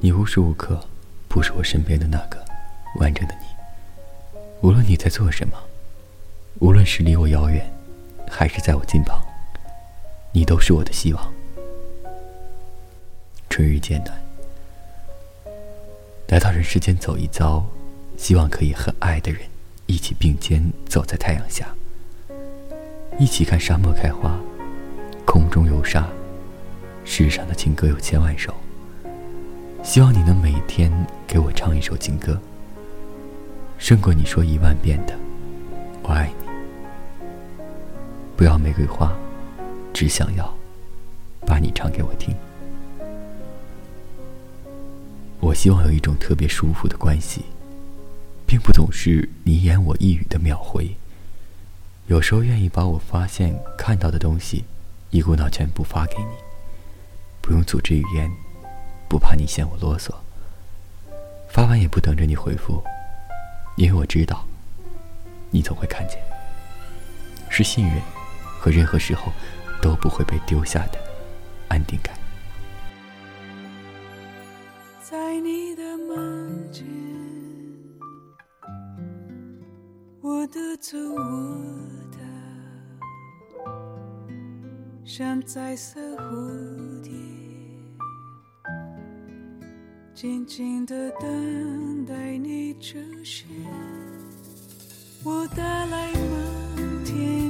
你无时无刻不是我身边的那个完整的你。无论你在做什么，无论是离我遥远，还是在我近旁，你都是我的希望。春日渐暖，来到人世间走一遭，希望可以和爱的人一起并肩走在太阳下，一起看沙漠开花，空中有沙。世上的情歌有千万首，希望你能每天给我唱一首情歌，胜过你说一万遍的“我爱你”。不要玫瑰花，只想要把你唱给我听。我希望有一种特别舒服的关系，并不总是你一言我一语的秒回。有时候愿意把我发现看到的东西，一股脑全部发给你。不用组织语言，不怕你嫌我啰嗦。发完也不等着你回复，因为我知道，你总会看见。是信任和任何时候都不会被丢下的安定感。在你的门前，我的走我的，像彩色蝴蝶。静静的等待你出现，我带来满天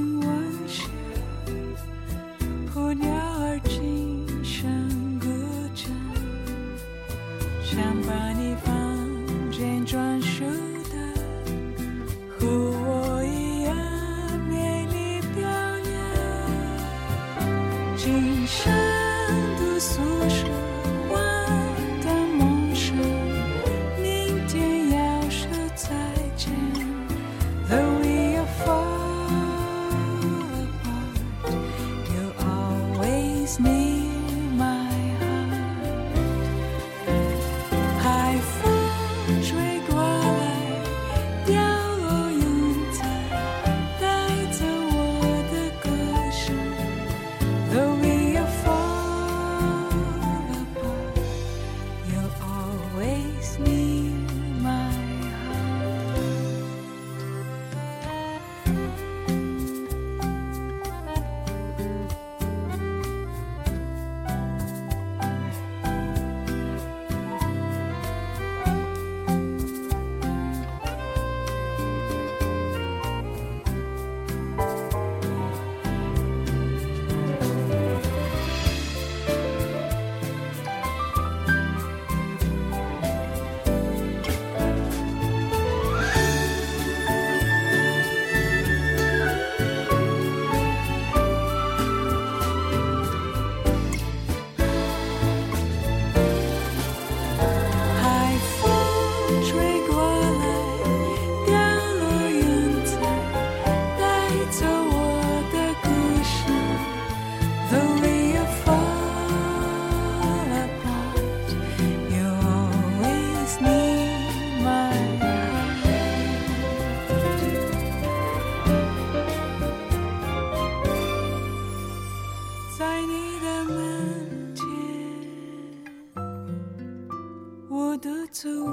走我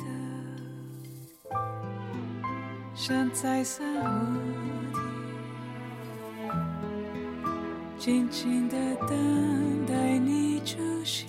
的，像彩色蝴蝶，静静的等待你出现。